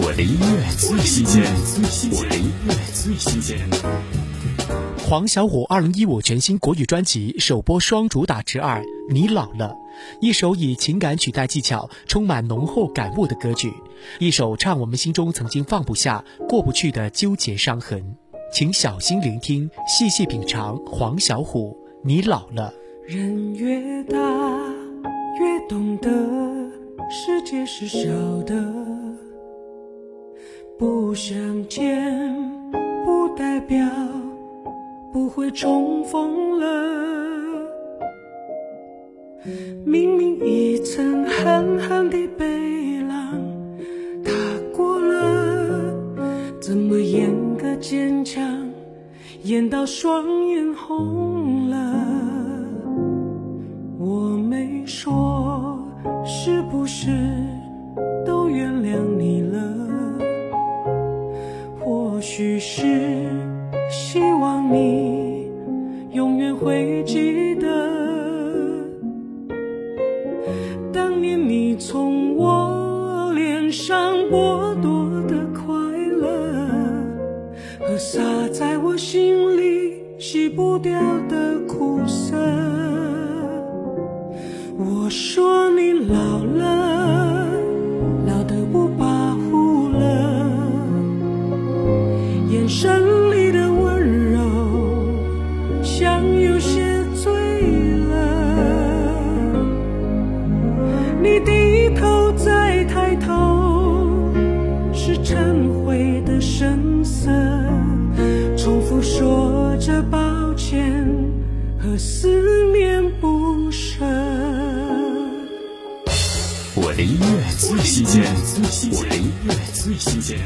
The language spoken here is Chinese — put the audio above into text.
我的音乐最新鲜，我的音乐最新鲜。黄小琥二零一五全新国语专辑首播双主打之二《你老了》，一首以情感取代技巧、充满浓厚感悟的歌曲，一首唱我们心中曾经放不下、过不去的纠结伤痕。请小心聆听，细细品尝黄小琥《你老了》。人越大，越懂得世界是小的。不相见，不代表不会重逢了。明明一层寒寒的背浪，踏过了，怎么演个坚强，演到双眼红了？我没说，是不是都原谅你了？或许是希望你永远会记得，当年你从我脸上剥夺的快乐，和洒在我心里洗不掉的苦涩。我说你老了。声里的温柔，像有些醉了你低头再抬头，是忏悔的神色，重复说着抱歉和思念不舍。我的音乐最新鲜，我的音乐最新鲜。